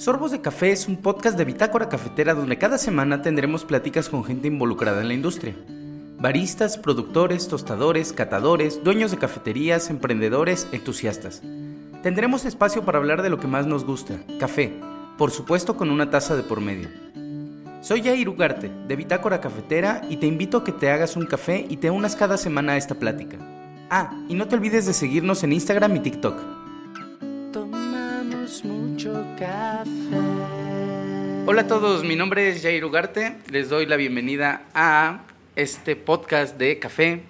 Sorbos de Café es un podcast de Bitácora Cafetera donde cada semana tendremos pláticas con gente involucrada en la industria. Baristas, productores, tostadores, catadores, dueños de cafeterías, emprendedores, entusiastas. Tendremos espacio para hablar de lo que más nos gusta, café, por supuesto con una taza de por medio. Soy Jair Ugarte, de Bitácora Cafetera, y te invito a que te hagas un café y te unas cada semana a esta plática. Ah, y no te olvides de seguirnos en Instagram y TikTok. Café. Hola a todos, mi nombre es Jair Ugarte. Les doy la bienvenida a este podcast de café,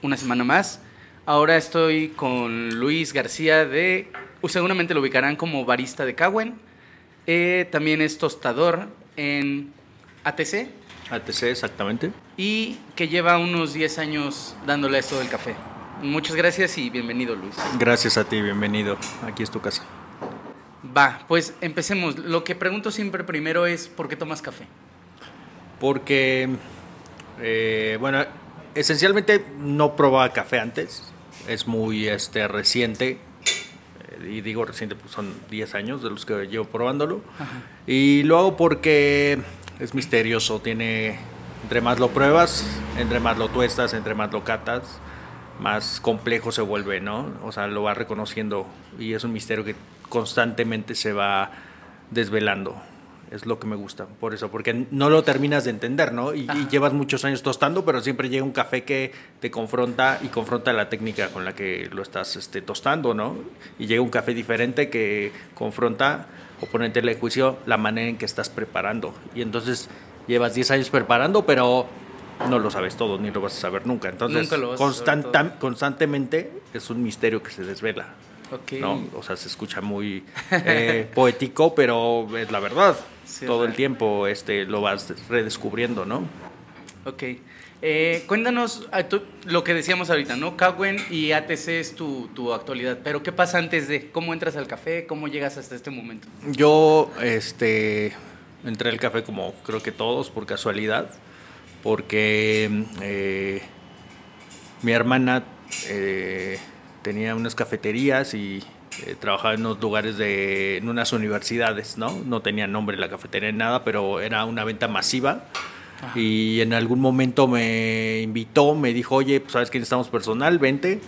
una semana más. Ahora estoy con Luis García de, seguramente lo ubicarán como barista de Cagüen. Eh, también es tostador en ATC. ATC, exactamente. Y que lleva unos 10 años dándole esto del café. Muchas gracias y bienvenido, Luis. Gracias a ti, bienvenido. Aquí es tu casa. Va, pues empecemos. Lo que pregunto siempre primero es, ¿por qué tomas café? Porque, eh, bueno, esencialmente no probaba café antes. Es muy este, reciente. Eh, y digo reciente, pues son 10 años de los que llevo probándolo. Y lo hago porque es misterioso. Tiene, entre más lo pruebas, entre más lo tuestas, entre más lo catas, más complejo se vuelve, ¿no? O sea, lo vas reconociendo y es un misterio que constantemente se va desvelando. Es lo que me gusta, por eso, porque no lo terminas de entender, ¿no? Y, y, llevas muchos años tostando, pero siempre llega un café que te confronta y confronta la técnica con la que lo estás este, tostando, ¿no? Y llega un café diferente que confronta o ponerte en juicio la manera en que estás preparando. Y entonces llevas 10 años preparando, pero no lo sabes todo, ni lo vas a saber nunca. Entonces, Nunca lo vas a constanta- saber todo. constantemente es un misterio que se desvela. ¿No? O sea, se escucha muy eh, poético, pero es la verdad. Sí, Todo el tiempo este, lo vas redescubriendo, ¿no? Ok. Eh, cuéntanos ah, lo que decíamos ahorita, ¿no? Cagüen y ATC es tu, tu actualidad. Pero ¿qué pasa antes de? ¿Cómo entras al café? ¿Cómo llegas hasta este momento? Yo este, entré al café como creo que todos por casualidad, porque eh, mi hermana eh, tenía unas cafeterías y eh, trabajaba en unos lugares de, en unas universidades, ¿no? No tenía nombre la cafetería ni nada, pero era una venta masiva. Y en algún momento me invitó, me dijo, oye, pues sabes que necesitamos personal, vente.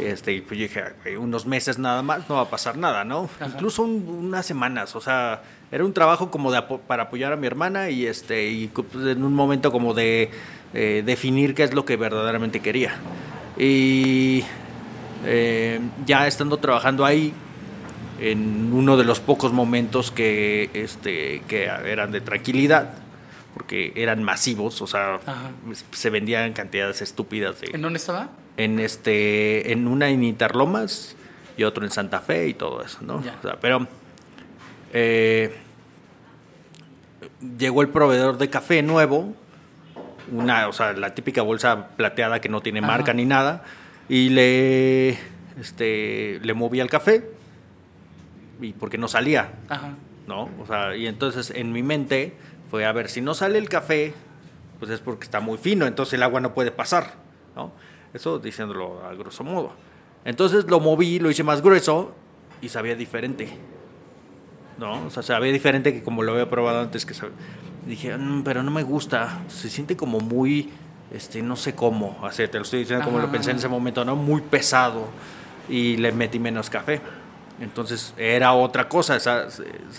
Este, y pues yo dije, "Ay, unos meses nada más, no va a pasar nada, ¿no? Ajá. Incluso un- unas semanas, o sea, era un trabajo como de para apoyar a mi hermana y, este, y pues, en un momento como de eh, definir qué es lo que verdaderamente quería. Y eh, ya estando trabajando ahí, en uno de los pocos momentos que, este, que eran de tranquilidad, porque eran masivos, o sea, Ajá. se vendían cantidades estúpidas de, ¿En dónde estaba? en este en una en Interlomas y otro en Santa Fe y todo eso, ¿no? Ya. O sea, pero eh, llegó el proveedor de café nuevo, una, o sea, la típica bolsa plateada que no tiene Ajá. marca ni nada, y le este le movía el café y porque no salía, Ajá. ¿no? O sea, y entonces en mi mente fue, a ver, si no sale el café, pues es porque está muy fino, entonces el agua no puede pasar, ¿no? Eso diciéndolo a grosso modo. Entonces lo moví, lo hice más grueso y sabía diferente, ¿no? O sea, sabía diferente que como lo había probado antes que sab- Dije, "Mm, pero no me gusta, se siente como muy, este, no sé cómo, así te lo estoy diciendo como lo pensé en ese momento, ¿no? Muy pesado y le metí menos café. Entonces era otra cosa, sa-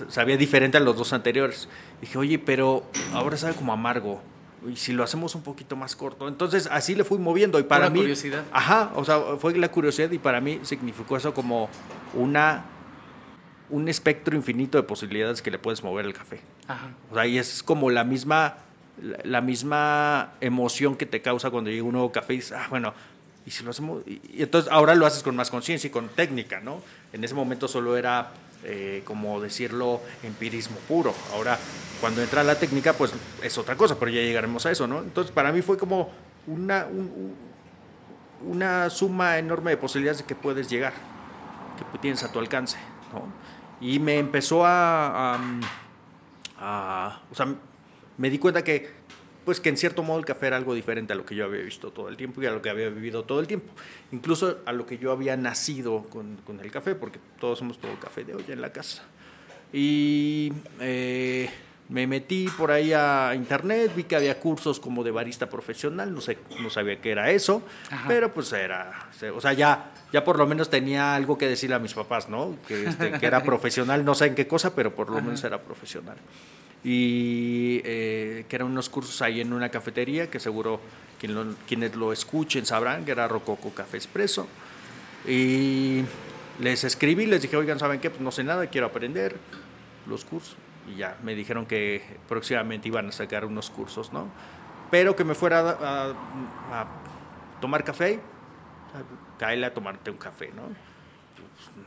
sabía diferente a los dos anteriores. Dije, oye, pero ahora sabe como amargo. Y si lo hacemos un poquito más corto. Entonces así le fui moviendo y para Pura mí... curiosidad. Ajá, o sea, fue la curiosidad y para mí significó eso como una un espectro infinito de posibilidades que le puedes mover al café. Ajá. O sea, y es como la misma, la, misma emoción que te causa cuando llega un nuevo café y dices, ah, bueno, y si lo hacemos, y, y entonces ahora lo haces con más conciencia y con técnica, ¿no? En ese momento solo era, eh, como decirlo, empirismo puro. Ahora, cuando entra la técnica, pues es otra cosa, pero ya llegaremos a eso, ¿no? Entonces, para mí fue como una, un- un- una suma enorme de posibilidades de que puedes llegar, que tienes a tu alcance, ¿no? Y me empezó a, a, a- o sea, me di cuenta que, pues que en cierto modo el café era algo diferente a lo que yo había visto todo el tiempo y a lo que había vivido todo el tiempo, incluso a lo que yo había nacido con, con el café, porque todos hemos tomado café de olla en la casa. Y eh, me metí por ahí a internet, vi que había cursos como de barista profesional, no sé, no sabía qué era eso, pero pues era, o sea, ya, ya por lo menos tenía algo que decirle a mis papás, ¿no? Que, este, que era profesional, no sé en qué cosa, pero por lo menos era profesional. Y eh, que eran unos cursos ahí en una cafetería que seguro quienes lo escuchen sabrán que era Rococo Café Espresso. Y les escribí, les dije, oigan, ¿saben qué? Pues no sé nada, quiero aprender los cursos y ya me dijeron que próximamente iban a sacar unos cursos, ¿no? Pero que me fuera a, tomar café, caerle a tomarte un café, ¿no?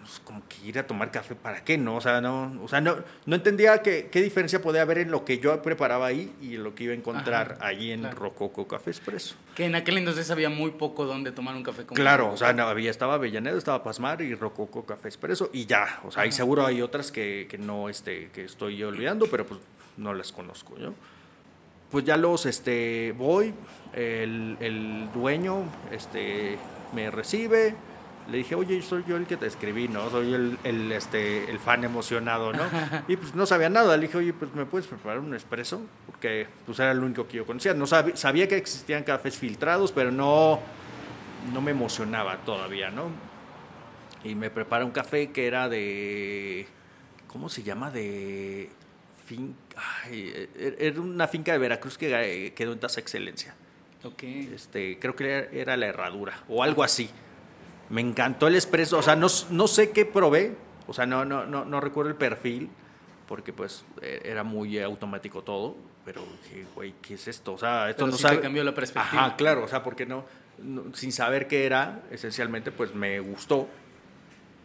Pues, como que ir a tomar café, ¿para qué? No, o sea, no, o sea, no, no entendía qué, qué diferencia podía haber en lo que yo preparaba ahí y lo que iba a encontrar allí en Rococo Café Expreso. Que en aquel entonces había muy poco donde tomar un café. Como claro, o sea, no, había, estaba Avellaneda, estaba Pasmar y Rococo Café Expreso y ya, o sea, ahí seguro hay otras que, que no, este, que estoy olvidando, pero pues no las conozco, ¿no? Pues ya los, este, voy, el, el dueño, este, me recibe, le dije, oye, soy yo el que te escribí, ¿no? Soy el, el, este, el fan emocionado, ¿no? Y pues no sabía nada. Le dije, oye, pues me puedes preparar un espresso, porque pues era lo único que yo conocía. No sabía, sabía que existían cafés filtrados, pero no, no me emocionaba todavía, ¿no? Y me prepara un café que era de, ¿cómo se llama? De finca, er, era una finca de Veracruz que quedó en tasa excelencia. Ok. Este, creo que era la herradura o algo así. Me encantó el espresso, o sea, no, no sé qué probé, o sea, no, no, no, no recuerdo el perfil, porque pues e, era muy automático todo, pero dije, güey, ¿qué es esto? O sea, esto no sí sabe... cambió la perspectiva. Ajá, claro, o sea, porque no, sin saber qué era, esencialmente, pues me gustó.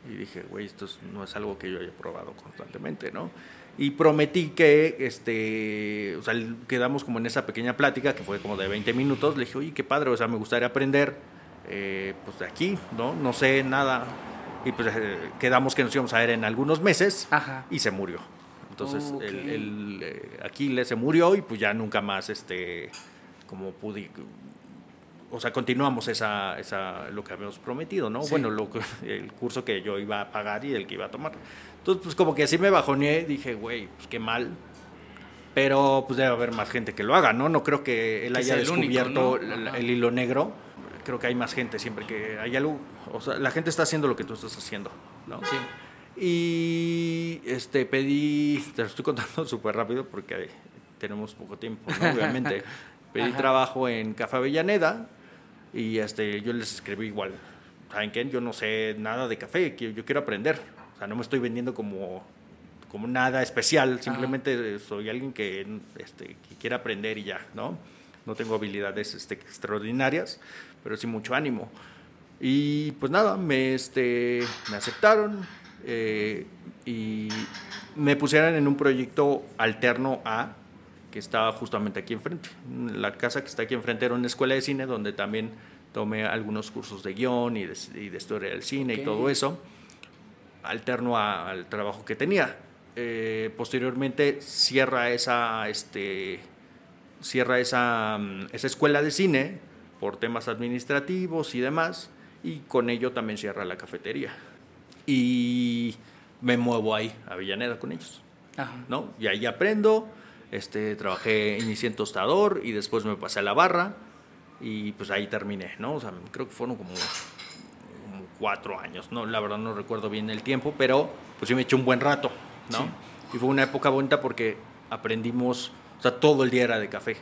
Y dije, güey, esto no es algo que yo haya probado constantemente, ¿no? Y prometí que, este, o sea, quedamos como en esa pequeña plática, que fue como de 20 minutos. Le dije, oye, qué padre, o sea, me gustaría aprender eh, pues de aquí, ¿no? No sé nada. Y pues eh, quedamos que nos íbamos a ver en algunos meses y se murió. Entonces el, el eh, Aquiles se murió y pues ya nunca más, este, como pude, o sea, continuamos esa, esa, lo que habíamos prometido, ¿no? Bueno, lo, el curso que yo iba a pagar y el que iba a tomar. Entonces, pues como que así me bajoneé, dije, güey, pues qué mal. Pero pues debe haber más gente que lo haga, ¿no? No creo que él haya descubierto el hilo negro creo que hay más gente siempre que hay algo, o sea, la gente está haciendo lo que tú estás haciendo, ¿no? Sí. Y este pedí, te lo estoy contando súper rápido porque tenemos poco tiempo, obviamente. pedí trabajo en Café Avellaneda y este, yo les escribí igual, ¿saben qué? Yo no sé nada de café, yo quiero aprender, sea, no me estoy vendiendo como, como nada especial, simplemente soy alguien que, este, que quiere aprender y ya, ¿no? No tengo habilidades este, extraordinarias, pero sí mucho ánimo. Y pues nada, me, este, me aceptaron eh, y me pusieron en un proyecto alterno a que estaba justamente aquí enfrente. La casa que está aquí enfrente era una escuela de cine donde también tomé algunos cursos de guion y de, historia del cine y todo eso, alterno al trabajo que tenía. Eh, posteriormente cierra esa, este, cierra esa, mm, esa escuela de cine por temas administrativos y demás, y con ello también cierra la cafetería. Y me muevo ahí, a Villaneda con ellos. ¿no? Y ahí aprendo, este, trabajé, inicié en tostador y después me pasé a la barra y pues ahí terminé, ¿no? O sea, creo que fueron como, cuatro años, ¿no? La verdad no recuerdo bien el tiempo, pero pues sí me eché un buen rato, ¿no? Y fue una época bonita porque aprendimos, o sea, todo el día era de café.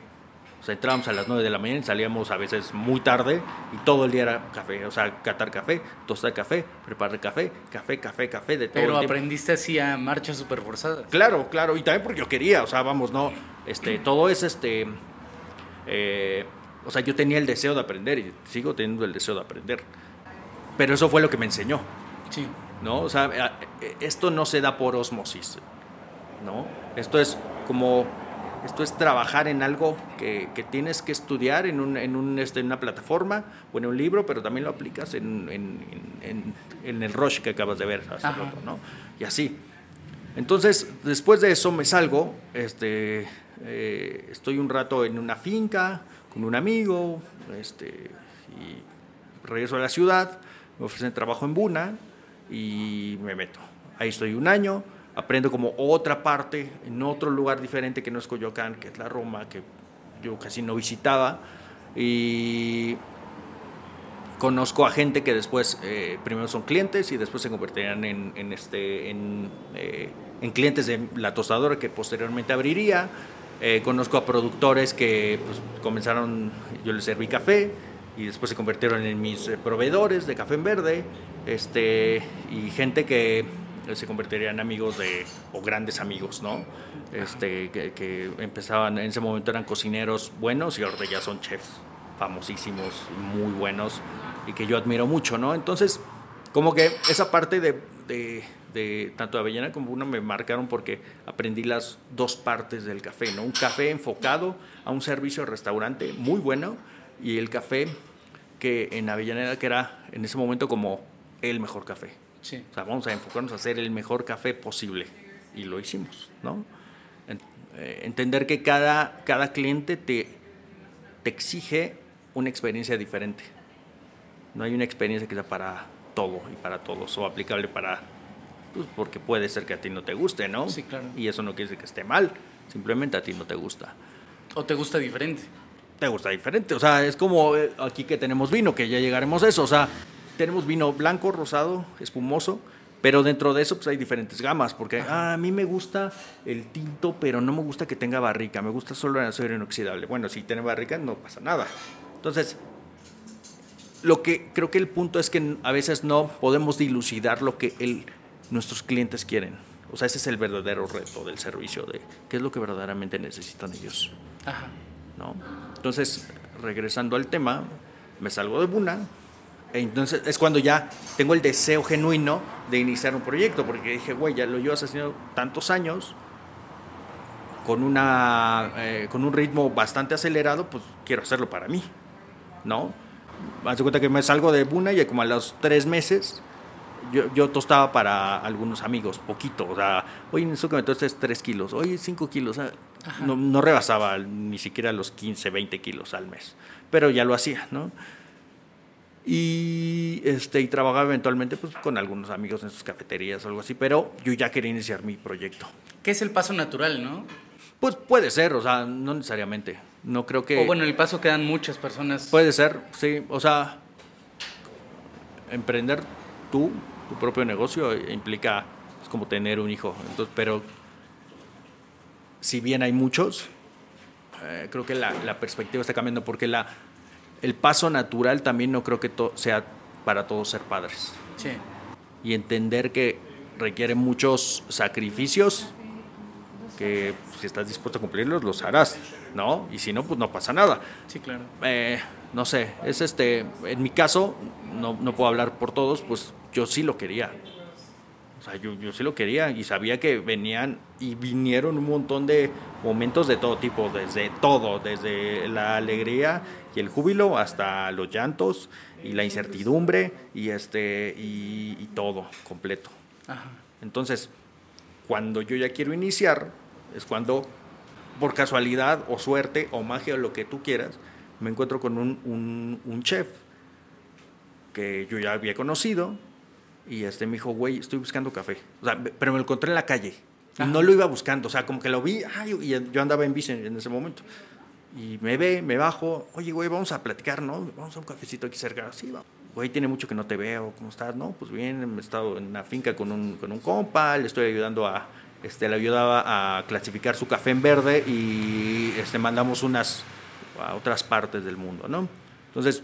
O sea, entrábamos a las 9 de la mañana y salíamos a veces muy tarde y todo el día era café. O sea, catar café, tostar café, preparar café, café, café, café, de todo. Pero aprendiste así a marcha súper forzada. Claro, claro. Y también porque yo quería. O sea, vamos, no. Este, todo es este. Eh, o sea, yo tenía el deseo de aprender y sigo teniendo el deseo de aprender. Pero eso fue lo que me enseñó. Sí. ¿No? O sea, eh, esto no se da por osmosis. ¿No? Esto es como esto es trabajar en algo que, que tienes que estudiar en, un, en, un, este, en, una plataforma o en un libro, pero también lo aplicas en, en, en el rush que acabas de ver hace rato, ¿no? Y así. Entonces, después de eso me salgo, este, eh, estoy un rato en una finca con un amigo, este, y regreso a la ciudad, me ofrecen trabajo en Buna y me meto. Ahí estoy un año, aprendo como otra parte en otro lugar diferente que no es Coyoacán, que es la Roma, que yo casi no visitaba. Y conozco a gente que después eh, primero son clientes y después se convertirían en, este, eh, en, clientes de la tostadora que posteriormente abriría. Eh, conozco a productores que pues, comenzaron, yo les serví café y después se convirtieron en mis proveedores de café en verde. Este, y gente que se convertirían en amigos de, o grandes amigos, ¿no? Este, que, empezaban, en ese momento eran cocineros buenos y ahora ya son chefs famosísimos, muy buenos y que yo admiro mucho, ¿no? Entonces, como que esa parte de, de, de tanto de Avellana como una me marcaron porque aprendí las dos partes del café, ¿no? Un café enfocado a un servicio de restaurante muy bueno y el café que en Avellaneda que era en ese momento como el mejor café. Sí. O sea, vamos a enfocarnos a hacer el mejor café posible. Y lo hicimos, ¿no? Entender que cada, cada cliente te, te exige una experiencia diferente. No hay una experiencia que sea para todo y para todos, o aplicable para... Pues porque puede ser que a ti no te guste, ¿no? Sí, claro. Y eso no quiere decir que esté mal, simplemente a ti no te gusta. ¿O te gusta diferente? Te gusta diferente, o sea, es como aquí que tenemos vino, que ya llegaremos a eso, o sea, tenemos vino blanco, rosado, espumoso, pero dentro de eso pues hay diferentes gamas, porque ah, a mí me gusta el tinto, pero no me gusta que tenga barrica, me gusta solo el acero inoxidable. Bueno, si tiene barrica no pasa nada. Entonces, lo que creo que el punto es que a veces no podemos dilucidar lo que el, nuestros clientes quieren. O sea, ese es el verdadero reto del servicio, de qué es lo que verdaderamente necesitan ellos. Ajá. Entonces, regresando al tema, me salgo de Buna, entonces es cuando ya tengo el deseo genuino de iniciar un proyecto, porque dije, güey, ya lo haciendo tantos años, con, una, eh, con un ritmo bastante acelerado, pues quiero hacerlo para mí, ¿no? Haz cuenta que me salgo de Buna y como a los tres meses yo, yo tostaba para algunos amigos, poquito, o sea, oye, necesito que me tostes tres kilos, oye, cinco kilos, no, no rebasaba ni siquiera los 15, 20 kilos al mes, pero ya lo hacía, ¿no? y este y trabajaba eventualmente pues con algunos amigos en sus cafeterías o algo así pero yo ya quería iniciar mi proyecto ¿Qué es el paso natural, no? pues puede ser o sea no necesariamente no creo que O bueno, el paso que dan muchas personas. puede ser sí o sea emprender tú tu propio negocio implica es como tener un hijo entonces pero si bien hay muchos eh, creo que la, la perspectiva está cambiando porque la el paso natural también no creo que sea para todos ser padres. Sí. Y entender que requiere muchos sacrificios que si estás dispuesto a cumplirlos, los harás, ¿no? Y si no, pues no pasa nada. Sí, claro. Eh, no sé, es este, en mi caso, no, no, puedo hablar por todos, pues yo sí lo quería. O sea, yo, yo sí lo quería y sabía que venían y vinieron un montón de momentos de todo tipo, desde todo, desde la alegría y el júbilo hasta los llantos y la incertidumbre y este y, y todo completo. Ajá. Entonces, cuando yo ya quiero iniciar, es cuando por casualidad o suerte o magia o lo que tú quieras, me encuentro con un, un, un chef que yo ya había conocido y este me dijo, güey, estoy buscando café. O sea, pero me lo encontré en la calle. Ajá. No lo iba buscando, o sea, como que lo vi, ay, y yo andaba en bici en ese momento. Y me ve, me bajo, oye, güey, vamos a platicar, ¿no? Vamos a un cafecito aquí cerca. Sí, vamos. Güey, tiene mucho que no te veo, ¿cómo estás? No, pues bien, he estado en una finca con un, con un compa, le estoy ayudando a, este, le ayudaba a clasificar su café en verde y este, mandamos unas a otras partes del mundo, ¿no? Entonces,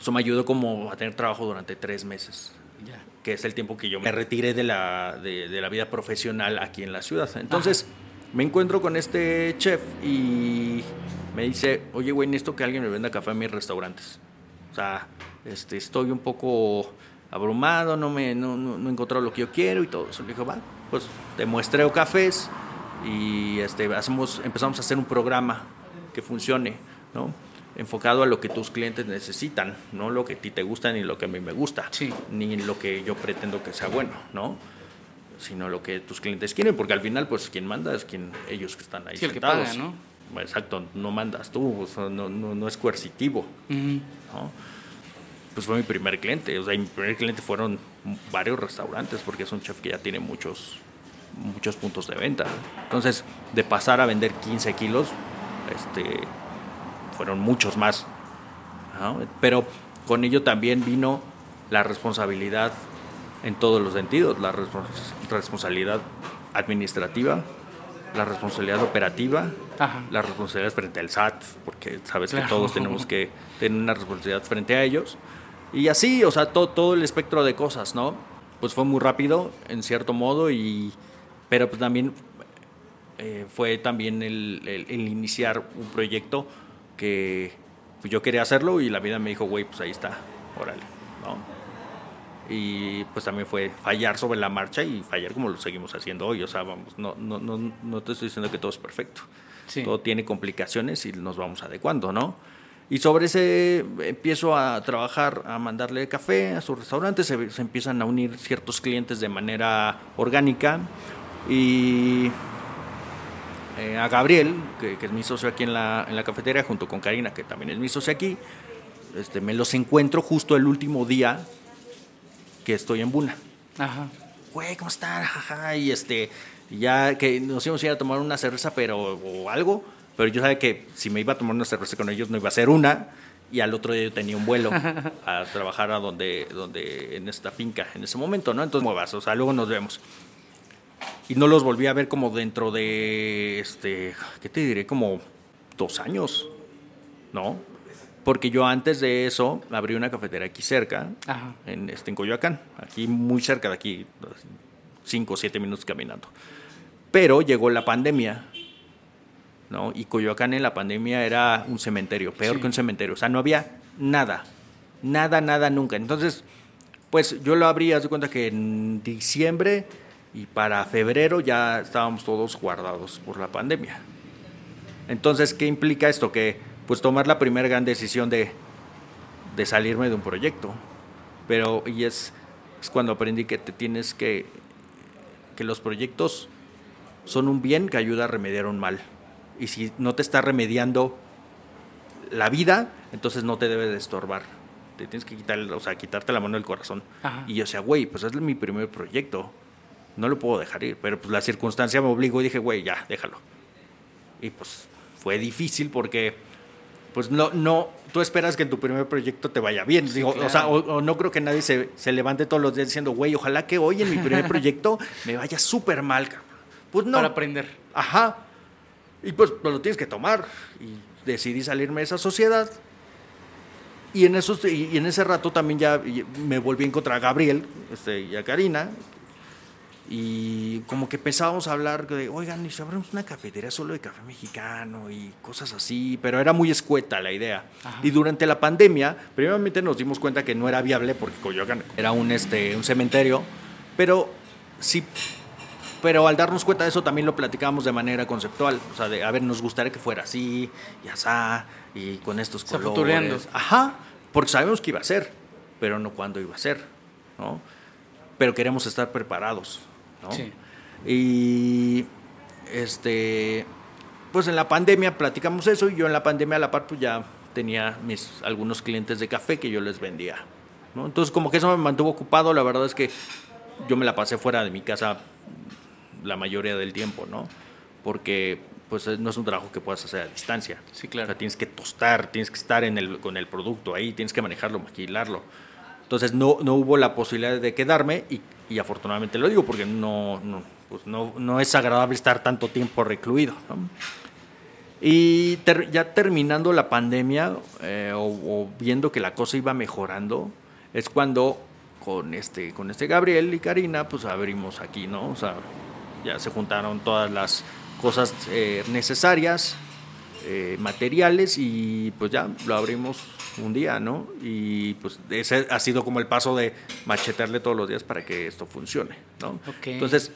eso me ayudó como a tener trabajo durante tres meses, Ya. que es el tiempo que yo me retiré de la, de, de la vida profesional aquí en la ciudad. Entonces, me encuentro con este chef y me dice, oye, güey, necesito que alguien me venda café a mis restaurantes. O sea, este, estoy un poco abrumado, no, me, no, no, no he encontrado lo que yo quiero y todo eso. Le dijo, va, pues te muestreo cafés y este, hacemos, empezamos a hacer un programa que funcione, ¿no? enfocado a lo que tus clientes necesitan, no lo que a ti te gusta ni lo que a mí me gusta, Sí. ni lo que yo pretendo que sea bueno, ¿no? sino lo que tus clientes quieren, porque al final, pues quien manda es quien ellos que están ahí Sí, el que sentados. paga, ¿no? Exacto, no mandas tú, o sea, no, no, no es coercitivo, Ujú. ¿no? Pues fue mi primer cliente, o sea, mi primer cliente fueron varios restaurantes, porque es un chef que ya tiene muchos, muchos puntos de venta. Entonces, de pasar a vender 15 kilos, este, fueron muchos más. Pero con ello también vino la responsabilidad en todos los sentidos, la responsabilidad administrativa, la responsabilidad operativa, la responsabilidad frente al SAT, porque sabes que todos tenemos que tener una responsabilidad frente a ellos. Y así, o sea, todo, todo el espectro de cosas, ¿no? Pues fue muy rápido, en cierto modo, y, pero pues también eh, fue también el, el, iniciar un proyecto que pues, yo quería hacerlo y la vida me dijo, güey, pues ahí está, órale, ¿no? y pues también fue fallar sobre la marcha y fallar como lo seguimos haciendo hoy. O sea, vamos, no, no, no, no te estoy diciendo que todo es perfecto. Todo tiene complicaciones y nos vamos adecuando, ¿no? Y sobre ese empiezo a trabajar, a mandarle café a su restaurante, se, empiezan a unir ciertos clientes de manera orgánica y eh, a Gabriel, que, que, es mi socio aquí en la, en la cafetería, junto con Karina, que también es mi socio aquí, este, me los encuentro justo el último día que estoy en Buna. Ajá. Güey, ¿cómo están? Ajá, y este, ya que nos íbamos a ir a tomar una cerveza, pero, o algo, pero yo sabía que si me iba a tomar una cerveza con ellos no iba a ser una, y al otro día yo tenía un vuelo a trabajar a donde, donde, en esta finca, en ese momento, ¿no? Entonces, muevas, o sea, luego nos vemos. Y no los volví a ver como dentro de, este, ¿qué te diré? Como dos años, ¿no? Porque yo antes de eso abrí una cafetera aquí cerca, En, este, en Coyoacán, aquí muy cerca de aquí, cinco o siete minutos caminando. Pero llegó la pandemia, ¿no? Y Coyoacán en la pandemia era un cementerio, peor que un cementerio. O sea, no había nada, nada, nada nunca. Entonces, pues yo lo abrí, haz de cuenta que en diciembre y para febrero ya estábamos todos guardados por la pandemia. Entonces, ¿qué implica esto? Que pues tomar la primera gran decisión de, de salirme de un proyecto. Pero, y es, es cuando aprendí que te tienes que, que los proyectos son un bien que ayuda a remediar un mal. Y si no te está remediando la vida, entonces no te debe de estorbar. Te tienes que quitar, o sea, quitarte la mano del corazón. Y yo decía, güey, pues es mi primer proyecto. No lo puedo dejar ir. Pero pues la circunstancia me obligó y dije, güey, ya, déjalo. Y pues fue difícil porque pues no, no, tú esperas que en tu primer proyecto te vaya bien. Digo, O sea, o, no creo que nadie se, se, levante todos los días diciendo, güey, ojalá que hoy en mi primer proyecto me vaya súper mal. Pues no. Para aprender. Ajá. Y pues, pues, lo tienes que tomar. Y decidí salirme de esa sociedad. Y en, esos, y en ese rato también ya me volví a encontrar a Gabriel este, y a Karina, y como que empezábamos a hablar de, oigan, y si abrimos una cafetería solo de café mexicano y cosas así, pero era muy escueta la idea. Y durante la pandemia, primeramente nos dimos cuenta que no era viable porque Coyoacán era un, este, un cementerio, pero sí, pero al darnos cuenta de eso también lo platicábamos de manera conceptual, o sea, de, a ver, nos gustaría que fuera así, y así, y con estos colores. Ajá, porque sabemos que iba a ser, pero no cuándo iba a ser, ¿no? Pero queremos estar preparados. Y este, pues en la pandemia platicamos eso y yo en la pandemia a la par pues ya tenía mis algunos clientes de café que yo les vendía. ¿no? Entonces como que eso me mantuvo ocupado, la verdad es que yo me la pasé fuera de mi casa la mayoría del tiempo, ¿no? Porque pues no es un trabajo que puedas hacer a distancia. Sí, claro. tienes que tostar, tienes que estar en el, con el producto ahí, tienes que manejarlo, maquilarlo. Entonces no, no hubo la posibilidad de quedarme y y afortunadamente lo digo porque no, no, pues no, no es agradable estar tanto tiempo recluido. Y ya terminando la pandemia eh, o, viendo que la cosa iba mejorando, es cuando con este, con este Gabriel y Karina, pues abrimos aquí, ¿no? O sea, ya se juntaron todas las cosas eh, necesarias, eh, materiales y pues ya lo abrimos un día, ¿no? Y pues ese ha sido como el paso de machetearle todos los días para que esto funcione, ¿no? Entonces,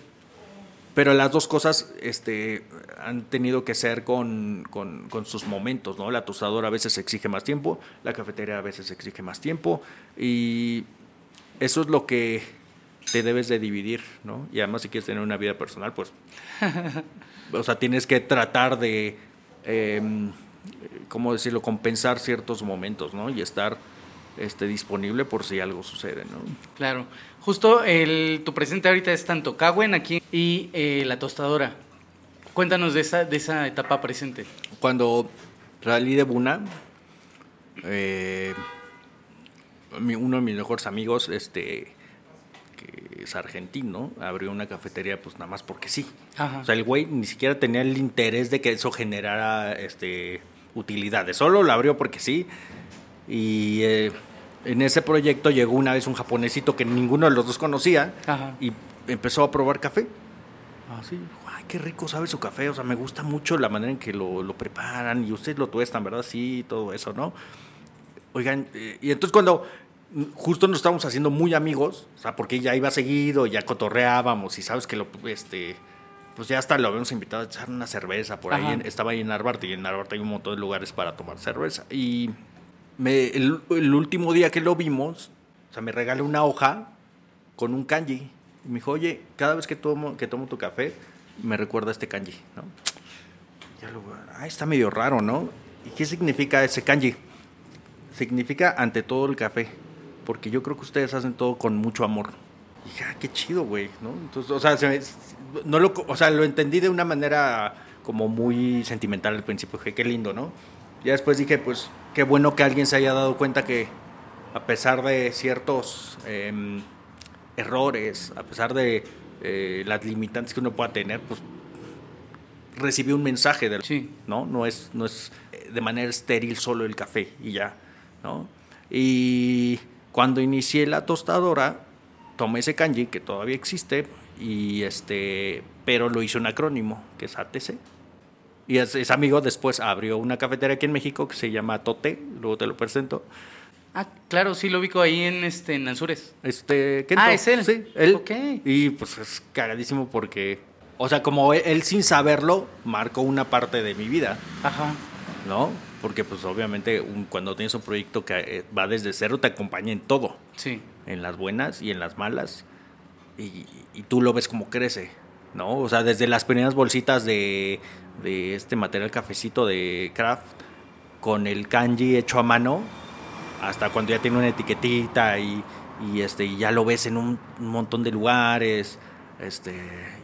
pero las dos cosas este, han tenido que ser con, con, sus momentos, ¿no? La tostadora a veces exige más tiempo, la cafetería a veces exige más tiempo y eso es lo que te debes de dividir, ¿no? Y además si quieres tener una vida personal, pues, o sea, tienes que tratar de... Em, ¿cómo decirlo?, compensar ciertos momentos, ¿no? Y estar este, disponible por si algo sucede, ¿no? Claro. Justo el, tu presente ahorita es tanto Cagüen aquí y eh, la tostadora. Cuéntanos de esa, de esa etapa presente. Cuando salí de Buna, eh, uno de mis mejores amigos, este, que es argentino, abrió una cafetería pues nada más porque sí. Ajá. O sea, el güey ni siquiera tenía el interés de que eso generara este, utilidades, solo lo abrió porque sí. Y eh, en ese proyecto llegó una vez un japonesito que ninguno de los dos conocía Ajá. y empezó a probar café. Así, ay, qué rico sabe su café, o sea, me gusta mucho la manera en que lo, lo preparan y ustedes lo tuestan, ¿verdad? Sí, todo eso, ¿no? Oigan, eh, y entonces cuando justo nos estábamos haciendo muy amigos, o sea, porque ya iba seguido, ya cotorreábamos y sabes que lo, este, pues ya hasta lo habíamos invitado a echar una cerveza por ahí, Ajá. en- estaba ahí en Narvarte y en Narvarte hay un montón de lugares para tomar cerveza. Y me, el, el último día que lo vimos, o sea, me regaló una hoja con un kanji. Y me dijo, oye, cada vez que tomo, que tomo tu café, me recuerda este kanji, ¿no? Ya lo, ah, está medio raro, ¿no? ¿Y qué significa ese kanji? Significa ante todo el café, porque yo creo que ustedes hacen todo con mucho amor. Y dije, ah, qué chido, güey, ¿no? Entonces, o sea, se me- no lo, o sea, lo entendí de una manera como muy sentimental al principio, dije, qué lindo, ¿no? Ya después dije, pues, qué bueno que alguien se haya dado cuenta que a pesar de ciertos em, errores, a pesar de eh, las limitantes que uno pueda tener, pues recibió un mensaje del Sí. ¿no? No es, no es eh, de manera estéril solo el café y ya, ¿no? Y cuando inicié la tostadora, tomé ese kanji que todavía existe y este, pero lo hice un acrónimo que es ATC. Y ese, ese amigo después abrió una cafetería aquí en México que se llama Tote, luego te lo presento. Ah, claro, sí lo ubico ahí en este en Anzures. Este, Kento. Ah, es él. Sí, él. Ok. Y pues es cagadísimo porque, o sea, como él, él sin saberlo marcó una parte de mi vida, Ajá. ¿no? Porque pues obviamente un- cuando tienes un proyecto que eh, va desde cero te acompaña en todo, Sí. en las buenas y en las malas, y, y tú lo ves como crece, ¿no? O sea, desde las primeras bolsitas de, de este material cafecito de craft con el kanji hecho a mano, hasta cuando ya tiene una etiquetita y, y, este, y ya lo ves en un, un montón de lugares, este,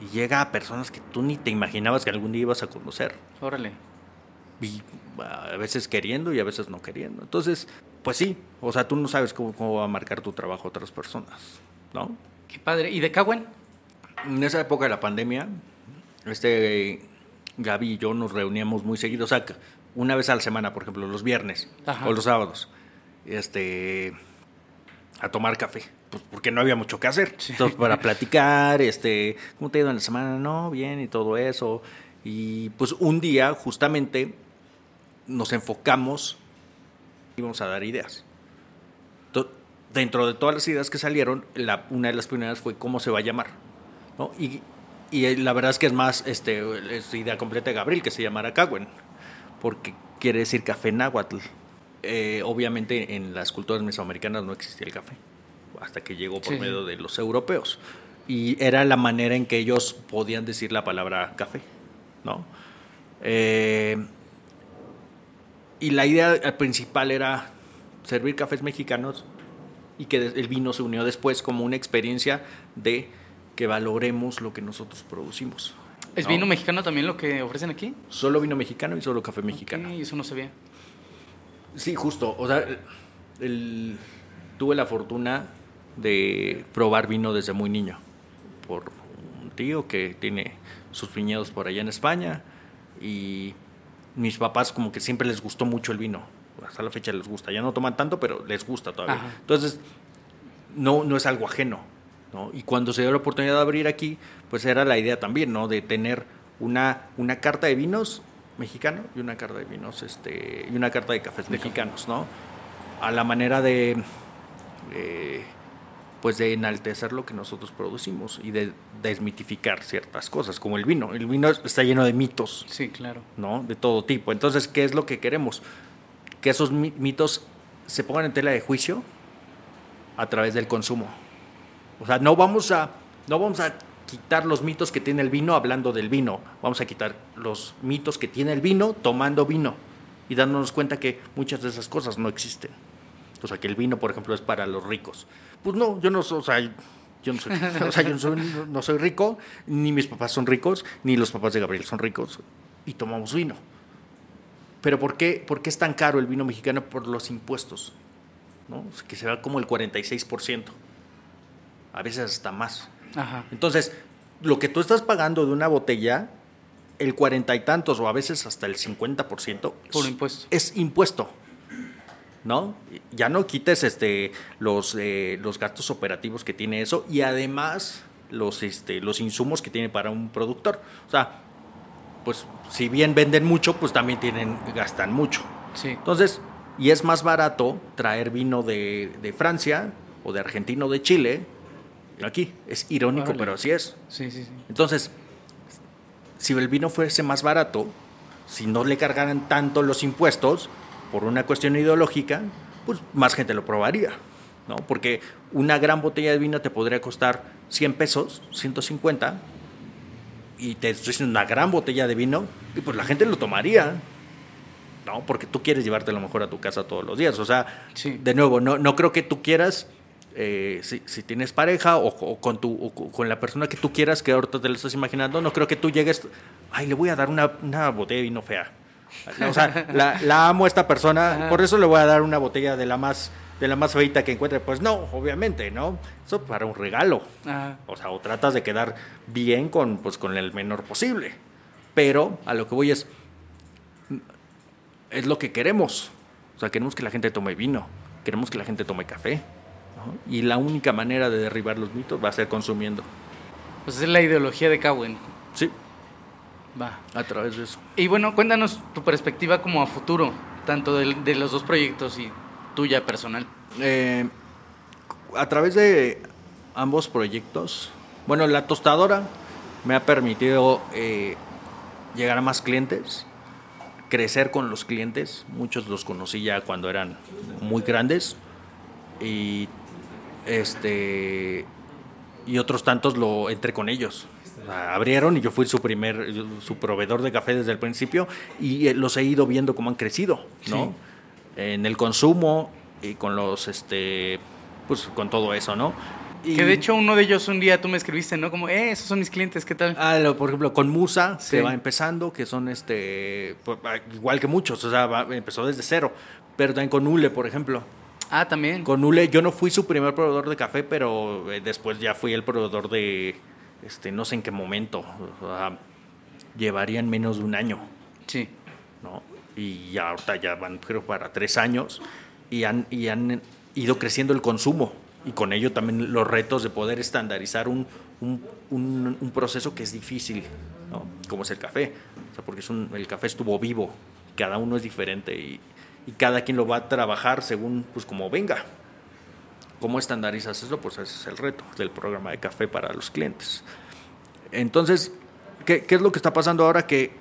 y llega a personas que tú ni te imaginabas que algún día ibas a conocer Órale. Y a veces queriendo y a veces no queriendo. Entonces, pues sí, o sea, tú no sabes cómo, cómo va a marcar tu trabajo a otras personas, ¿no? Qué padre. ¿Y de Cagüen? En esa época de la pandemia, este Gaby y yo nos reuníamos muy seguido, o sea, una vez a la semana, por ejemplo, los viernes Ajá. o los sábados, este, a tomar café, pues porque no había mucho que hacer. Sí. Entonces, para platicar, este, ¿cómo te ha ido en la semana? No, bien y todo eso. Y pues un día, justamente, nos enfocamos, íbamos a dar ideas. Dentro de todas las ideas que salieron, la- una de las primeras fue cómo se va a llamar. ¿no? Y, y eh, la verdad es que es más este, es idea completa de Gabriel, que se llamara Cagüen, porque quiere decir café náhuatl. Eh, obviamente en las culturas mesoamericanas no existía el café, hasta que llegó por Sí. medio de los europeos. Y era la manera en que ellos podían decir la palabra café, ¿no? Eh, y la idea principal era servir cafés mexicanos y que el vino se unió después como una experiencia de que valoremos lo que nosotros producimos. ¿Es ¿no? vino mexicano también lo que ofrecen aquí? Solo vino mexicano y solo café mexicano. Ok, eso no sabía. Sí, justo. O sea, el- tuve la fortuna de probar vino desde muy niño por un tío que tiene sus viñedos por allá en España y mis papás como que siempre les gustó mucho el vino. Hasta la fecha les gusta. Ya no toman tanto, pero les gusta todavía. Ajá. Entonces, no, no es algo ajeno. ¿no? Y cuando se dio la oportunidad de abrir aquí, pues era la idea también, ¿no? De tener una, una carta de vinos mexicano y una carta de vinos, este, y una carta de cafés mexicanos, ¿no? A la manera de, pues de enaltecer lo que nosotros producimos y de desmitificar ciertas cosas, como el vino. El vino está lleno de mitos, Sí, claro. ¿no? De todo tipo. Entonces, ¿qué es lo que queremos? Que esos mi- mitos se pongan en tela de juicio a través del consumo. O sea, no vamos a, no vamos a quitar los mitos que tiene el vino hablando del vino. Vamos a quitar los mitos que tiene el vino tomando vino y dándonos cuenta que muchas de esas cosas no existen. O sea, que el vino, por ejemplo, es para los ricos. Pues no, yo no soy, o sea, yo no soy, o sea, yo no soy, no soy rico, ni mis papás son ricos, ni los papás de Gabriel son ricos, y tomamos vino. Pero ¿por qué, por qué es tan caro el vino mexicano? Por los impuestos, ¿no? que se va como el 46%, a veces hasta más. Ajá. Entonces, lo que tú estás pagando de una botella, el cuarenta y tantos o a veces hasta el 50% Por es- impuesto. es impuesto. ¿No? Ya no quites este, los, eh, los gastos operativos que tiene eso y además los, este, los insumos que tiene para un productor. O sea, pues si bien venden mucho, pues también tienen, gastan mucho. Sí. Entonces, y es más barato traer vino de, de Francia o de Argentina o de Chile aquí. Es irónico, pero así es. Sí, sí, sí. Entonces, si el vino fuese más barato, si no le cargaran tanto los impuestos por una cuestión ideológica, pues más gente lo probaría, ¿no? Porque una gran botella de vino te podría costar 100 pesos, 150, y te estoy diciendo una gran botella de vino, y pues la gente lo tomaría, ¿no? Porque tú quieres llevarte a lo mejor a tu casa todos los días. O sea, Sí. de nuevo, no, no creo que tú quieras, eh, si, si tienes pareja o, o con tu, o con la persona que tú quieras, que ahorita te lo estás imaginando, no creo que tú llegues, ay, le voy a dar una, una botella de vino fea. O sea, la, la amo a esta persona, Ajá. por eso le voy a dar una botella de la más de la más feita que encuentre. Pues no, obviamente, ¿no? Eso para un regalo. Ajá. O sea, o tratas de quedar bien con, pues, con el menor posible. Pero a lo que voy es, es lo que queremos. O sea, queremos que la gente tome vino, queremos que la gente tome café. ¿no? Y la única manera de derribar los mitos va a ser consumiendo. Pues es la ideología de Cowen. Sí, Va. a través de eso. Y bueno, cuéntanos tu perspectiva como a futuro, tanto del- de, los dos proyectos y tuya personal. Eh, a través de ambos proyectos, bueno, la tostadora me ha permitido eh, llegar a más clientes, crecer con los clientes. Muchos los conocí ya cuando eran muy grandes y este y otros tantos lo entré con ellos. Abrieron y yo fui su primer su proveedor de café desde el principio y eh, los he ido viendo cómo han crecido, ¿no? En el consumo y con los este pues con todo eso, ¿no? Y- Que de hecho uno de ellos un día tú me escribiste, ¿no? Como, eh, esos son mis clientes, ¿qué tal? Ah, lo- por ejemplo, con Musa, Sí. que va empezando, que son este pues, ah, igual que muchos, o sea, va- empezó desde cero. Pero también con Ule, por ejemplo. Ah, también. Con Ule, yo no fui su primer proveedor de café, pero eh, después ya fui el proveedor de, este, no sé en qué momento. O sea, llevarían menos de un año, Sí. ¿no? Y ya ahorita ya van, creo, para tres años y han, y han ido creciendo el consumo. Y con ello también los retos de poder estandarizar un, un, un- un proceso que es difícil, ¿no? Como es el café. O sea, porque es un- el café estuvo vivo, cada uno es diferente y, y cada quien lo va a trabajar según, pues, como venga. ¿Cómo estandarizas eso? Pues ese es el reto del programa de café para los clientes. Entonces, ¿qué, es lo que está pasando ahora? Que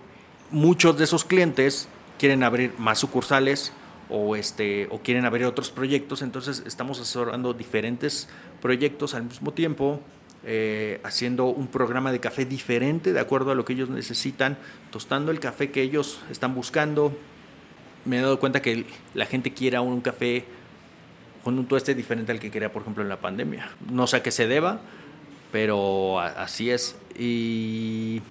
muchos de esos clientes quieren abrir más sucursales o, este, quieren abrir otros proyectos, entonces estamos asesorando diferentes proyectos al mismo tiempo, eh, haciendo un programa de café diferente de acuerdo a lo que ellos necesitan, tostando el café que ellos están buscando. Me he dado cuenta que la gente quiere un café con un tueste diferente al que quería, por ejemplo, en la pandemia. No sé a qué se deba, pero así es. Y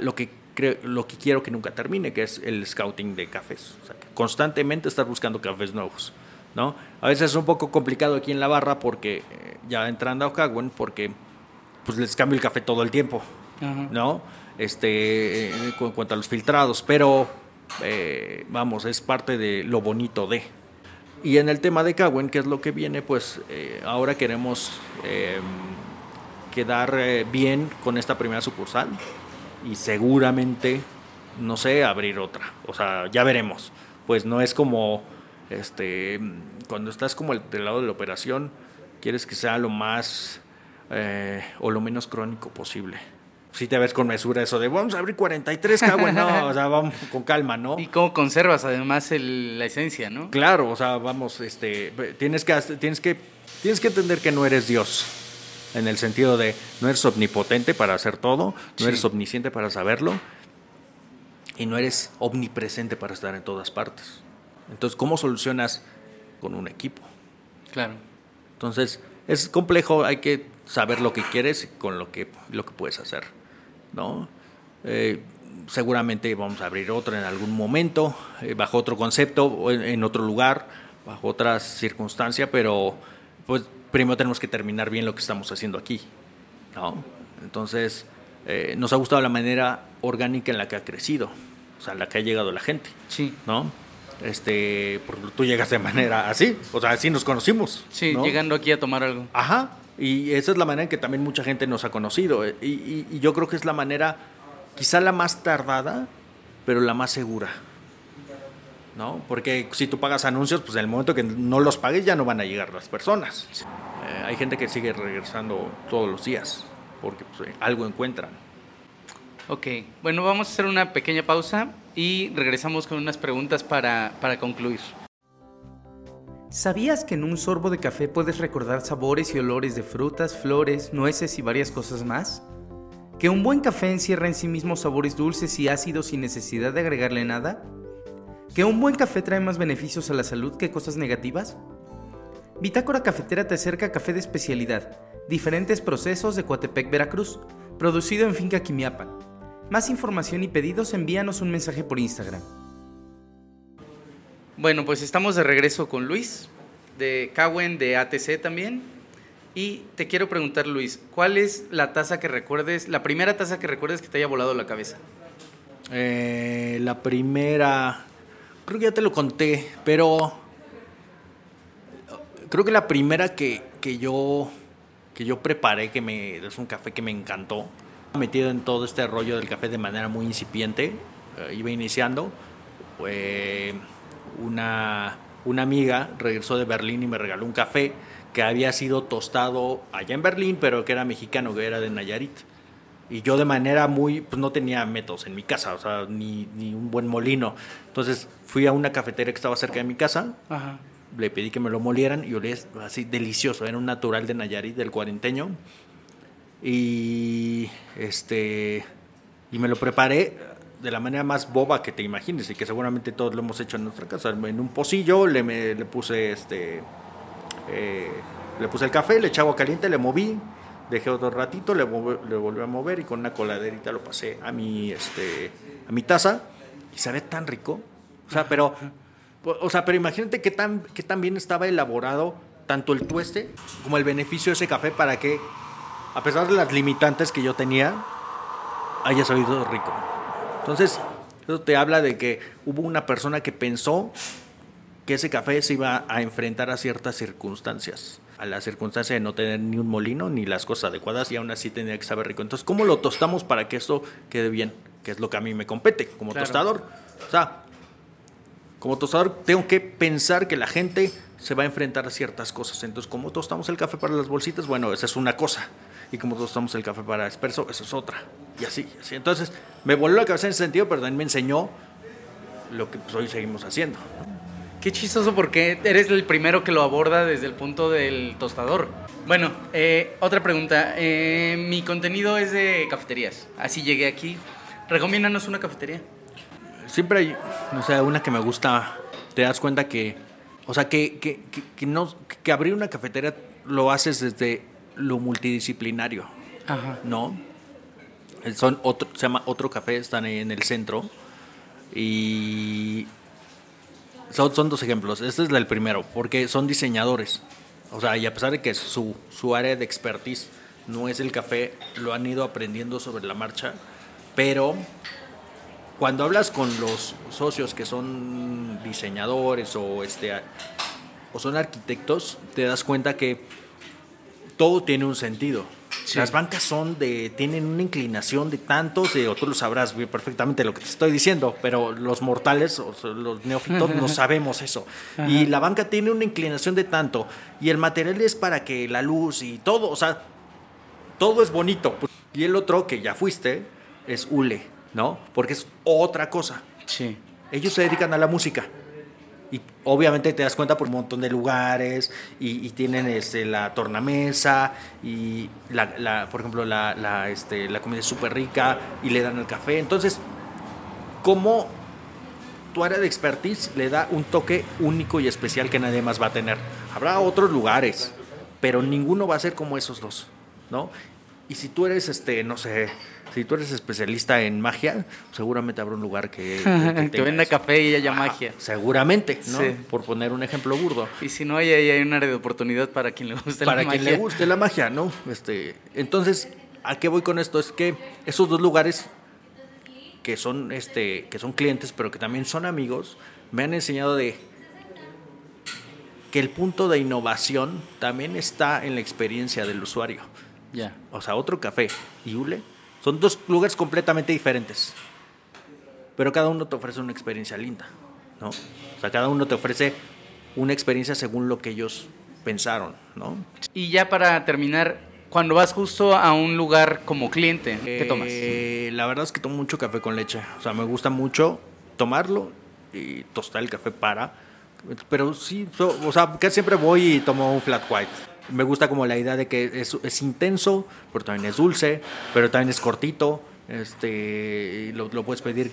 lo que creo, lo que quiero que nunca termine, que es el scouting de cafés. O sea, que constantemente estar buscando cafés nuevos. ¿no? A veces es un poco complicado aquí en la barra porque eh, ya entrando a Ocagüen, porque pues les cambio el café todo el tiempo. Ajá. ¿no? Este, eh, en cuanto a los filtrados, pero eh, vamos, es parte de lo bonito de. Y en el tema de Cagüen, que es lo que viene, pues eh, ahora queremos eh, quedar bien con esta primera sucursal y seguramente, no sé, abrir otra. O sea, ya veremos. Pues no es como, este, cuando estás como el- del lado de la operación, quieres que sea lo más eh, o lo menos crónico posible. Si te ves con mesura eso de vamos a abrir 43 Cagüen, no, o sea, vamos con calma, ¿no? Y cómo conservas además el- la esencia, ¿no? Claro, o sea, vamos, este, tienes que, tienes que, tienes que entender que no eres Dios, en el sentido de no eres omnipotente para hacer todo, no Sí. eres omnisciente para saberlo, y no eres omnipresente para estar en todas partes. Entonces, ¿cómo solucionas con un equipo? Claro. Entonces, es complejo, hay que saber lo que quieres con lo que, lo que puedes hacer, ¿no? Eh, seguramente vamos a abrir otro en algún momento, eh, bajo otro concepto, o en, otro lugar, bajo otras circunstancias, pero pues primero tenemos que terminar bien lo que estamos haciendo aquí, ¿no? Entonces, eh, nos ha gustado la manera orgánica en la que ha crecido, o sea, la que ha llegado la gente, sí. ¿no? Este, porque tú llegas de manera así, o sea, así nos conocimos. Sí, llegando aquí a tomar algo. Ajá, y esa es la manera en que también mucha gente nos ha conocido, y, yo creo que es la manera quizá la más tardada, pero la más segura. ¿No? Porque si tú pagas anuncios, pues en el momento que no los pagues ya no van a llegar las personas. Eh, hay gente que sigue regresando todos los días porque pues, algo encuentran. Ok, bueno, vamos a hacer una pequeña pausa y regresamos con unas preguntas para, para concluir. ¿Sabías que en un sorbo de café puedes recordar sabores y olores de frutas, flores, nueces y varias cosas más? ¿Que un buen café encierra en sí mismo sabores dulces y ácidos sin necesidad de agregarle nada? ¿Que un buen café trae más beneficios a la salud que cosas negativas? Bitácora Cafetera te acerca a café de especialidad, diferentes procesos de Coatepec, Veracruz, producido en Finca Quimiapan. Más información y pedidos envíanos un mensaje por Instagram. Bueno, pues estamos de regreso con Luis, de Cawen, de ATC también. Y te quiero preguntar, Luis, ¿cuál es la taza que recuerdes, la primera taza que recuerdes que te haya volado la cabeza? Eh, la primera, creo que ya te lo conté, pero creo que la primera que, que yo que yo preparé, que me es un café que me encantó, metido en todo este rollo del café de manera muy incipiente, eh, iba iniciando, una, una amiga regresó de Berlín y me regaló un café que había sido tostado allá en Berlín, pero que era mexicano, que era de Nayarit. Y yo de manera muy, pues no tenía métodos en mi casa, o sea, ni, ni un buen molino. Entonces fui a una cafetería que estaba cerca de mi casa, le pedí que me lo molieran y olía así delicioso, era un natural de Nayarit, del cuarenteño. Y este y me lo preparé de la manera más boba que te imagines y que seguramente todos lo hemos hecho en nuestra casa. En un pocillo le, le puse este eh, le puse el café, le eché agua caliente, le moví, dejé otro ratito, le, volví a mover y con una coladerita lo pasé a mi, este, a mi taza y sabe tan rico. O sea, pero, o sea, pero imagínate qué tan, qué tan bien estaba elaborado tanto el tueste como el beneficio de ese café para que, a pesar de las limitantes que yo tenía, haya sabido rico. Entonces, eso te habla de que hubo una persona que pensó que ese café se iba a enfrentar a ciertas circunstancias, a la circunstancia de no tener ni un molino ni las cosas adecuadas y aún así tenía que saber rico. Entonces, ¿cómo lo tostamos para que esto quede bien? Que es lo que a mí me compete como tostador. O sea, como tostador tengo que pensar que la gente se va a enfrentar a ciertas cosas. Entonces, ¿cómo tostamos el café para las bolsitas? Bueno, esa es una cosa. Y como tostamos el café para expreso, esa es otra. Y así, así. Entonces, me volvió la cabeza en ese sentido, pero también me enseñó lo que pues, hoy seguimos haciendo. Qué chistoso porque eres el primero que lo aborda desde el punto del tostador. Bueno, eh, otra pregunta. Eh, mi contenido es de cafeterías. Así llegué aquí. Recomiéndanos una cafetería. Siempre hay, o sea, una que me gusta. Te das cuenta que, o sea, que, que, que, no, que abrir una cafetería lo haces desde lo multidisciplinario. Ajá. ¿No? Son otro, se llama Otro Café, están en el centro. Y son, son dos ejemplos. Este es el primero, porque son diseñadores. O sea, y a pesar de que su, su área de expertise no es el café, lo han ido aprendiendo sobre la marcha. Pero cuando hablas con los socios que son diseñadores o, este, o son arquitectos, te das cuenta que todo tiene un sentido. Las bancas son de, tienen una inclinación de tantos, o tú lo sabrás perfectamente lo que te estoy diciendo, pero los mortales, o los neófitos, no sabemos eso. Y la banca tiene una inclinación de tanto, y el material es para que la luz y todo, o sea, todo es bonito. Y el otro, que ya fuiste, es hule, ¿no? Porque es otra cosa. Sí. Ellos se dedican a la música. Y obviamente te das cuenta por un montón de lugares y, tienen este, la tornamesa y, la, por ejemplo, la, la, este, la comida es súper rica y le dan el café. Entonces, ¿cómo tu área de expertise le da un toque único y especial que nadie más va a tener? Habrá otros lugares, pero ninguno va a ser como esos dos, ¿no? Y si tú eres, este, no sé, si tú eres especialista en magia, seguramente habrá un lugar que, que, venda café y haya magia. Seguramente, ¿no? Por poner un ejemplo burdo. Y si no, hay, hay un área de oportunidad para quien le guste la magia. Para quien le guste la magia, ¿no? Este, entonces, ¿a qué voy con esto? Es que esos dos lugares que son, este, que son clientes, pero que también son amigos, me han enseñado de que el punto de innovación también está en la experiencia del usuario. Ya. O sea, otro café y Ule son dos lugares completamente diferentes. Pero cada uno te ofrece una experiencia linda, ¿no? O sea, cada uno te ofrece una experiencia según lo que ellos pensaron, ¿no? Y ya para terminar, cuando vas justo a un lugar como cliente, ¿qué tomas? Eh, la verdad es que tomo mucho café con leche. O sea, me gusta mucho tomarlo y tostar el café para. Pero sí, o sea, casi siempre voy y tomo un flat white. Me gusta como la idea de que es, es intenso, pero también es dulce, pero también es cortito. Este, lo, lo, puedes pedir,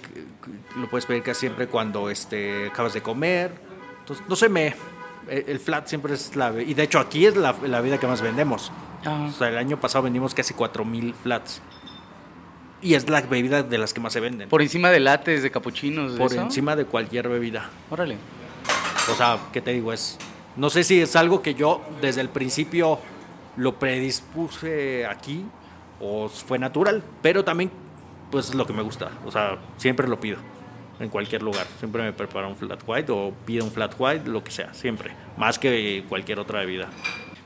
lo puedes pedir casi siempre cuando este, acabas de comer. Entonces, no sé, me, el flat siempre es la... Y de hecho aquí es la, la vida que más vendemos. O sea, el año pasado vendimos casi 4000 flats. Y es la bebida de las que más se venden. Por encima de lates, de capuchinos. Por encima de cualquier bebida. Órale. O sea, ¿qué te digo? Es. No sé si es algo que yo desde el principio lo predispuse aquí o fue natural, pero también pues es lo que me gusta. O sea, siempre lo pido en cualquier lugar. Siempre me preparo un flat white o pido un flat white, lo que sea, siempre. Más que cualquier otra bebida.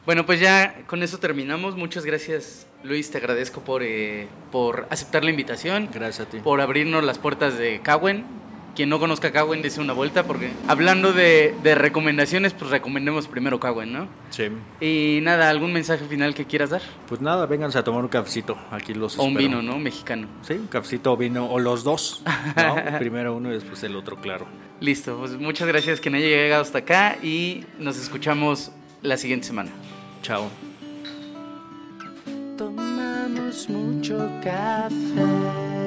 Bueno, pues ya con eso terminamos. Muchas gracias, Luis. Te agradezco por, eh, por aceptar la invitación. Gracias a ti. Por abrirnos las puertas de Cagüen. Quien no conozca Cagüen, dése una vuelta, porque hablando de, recomendaciones, pues recomendemos primero Cagüen, ¿no? Sí. Y nada, ¿algún mensaje final que quieras dar? Pues nada, vénganse a tomar un cafecito. Aquí los O un vino, ¿no? Mexicano. Sí, un cafecito o vino, o los dos. ¿no? primero uno y después el otro, claro. Listo, pues muchas gracias que haya llegado hasta acá y nos escuchamos la siguiente semana. Chao. Tomamos mucho café.